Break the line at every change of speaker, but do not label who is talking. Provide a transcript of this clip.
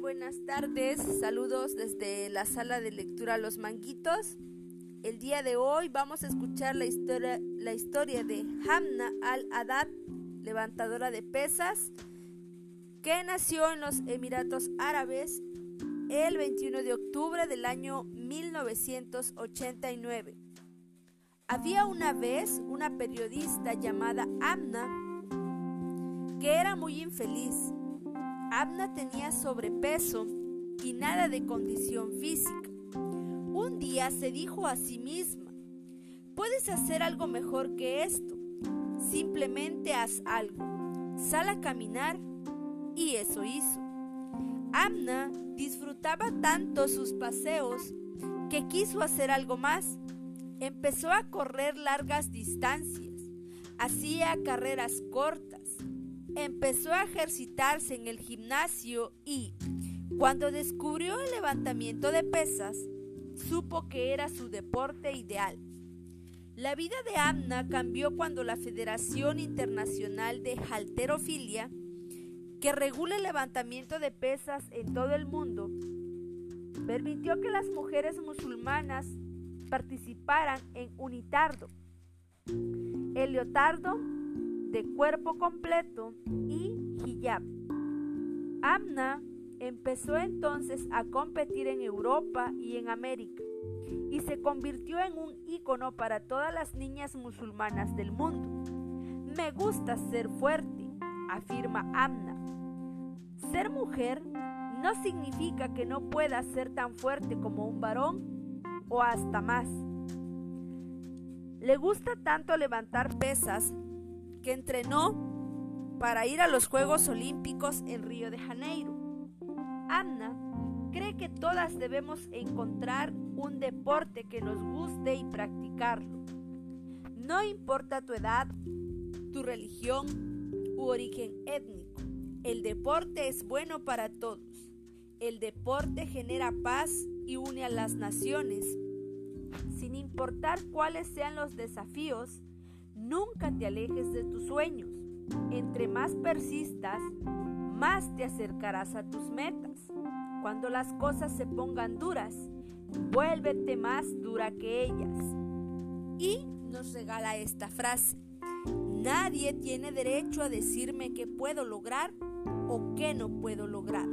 buenas tardes, saludos desde la sala de lectura Los Manguitos. El día de hoy vamos a escuchar la historia, la historia de Hamna al-Haddad, levantadora de pesas, que nació en los Emiratos Árabes el 21 de octubre del año 1989. Había una vez una periodista llamada Amna que era muy infeliz Abna tenía sobrepeso y nada de condición física. Un día se dijo a sí misma, puedes hacer algo mejor que esto. Simplemente haz algo. Sal a caminar. Y eso hizo. Amna disfrutaba tanto sus paseos que quiso hacer algo más. Empezó a correr largas distancias. Hacía carreras cortas empezó a ejercitarse en el gimnasio y, cuando descubrió el levantamiento de pesas, supo que era su deporte ideal. La vida de Amna cambió cuando la Federación Internacional de Halterofilia, que regula el levantamiento de pesas en todo el mundo, permitió que las mujeres musulmanas participaran en unitardo, el leotardo de cuerpo completo y hijab. Amna empezó entonces a competir en Europa y en América y se convirtió en un ícono para todas las niñas musulmanas del mundo. Me gusta ser fuerte, afirma Amna. Ser mujer no significa que no pueda ser tan fuerte como un varón o hasta más. Le gusta tanto levantar pesas que entrenó para ir a los Juegos Olímpicos en Río de Janeiro. Anna cree que todas debemos encontrar un deporte que nos guste y practicarlo. No importa tu edad, tu religión u origen étnico, el deporte es bueno para todos. El deporte genera paz y une a las naciones. Sin importar cuáles sean los desafíos, Nunca te alejes de tus sueños. Entre más persistas, más te acercarás a tus metas. Cuando las cosas se pongan duras, vuélvete más dura que ellas. Y nos regala esta frase. Nadie tiene derecho a decirme qué puedo lograr o qué no puedo lograr.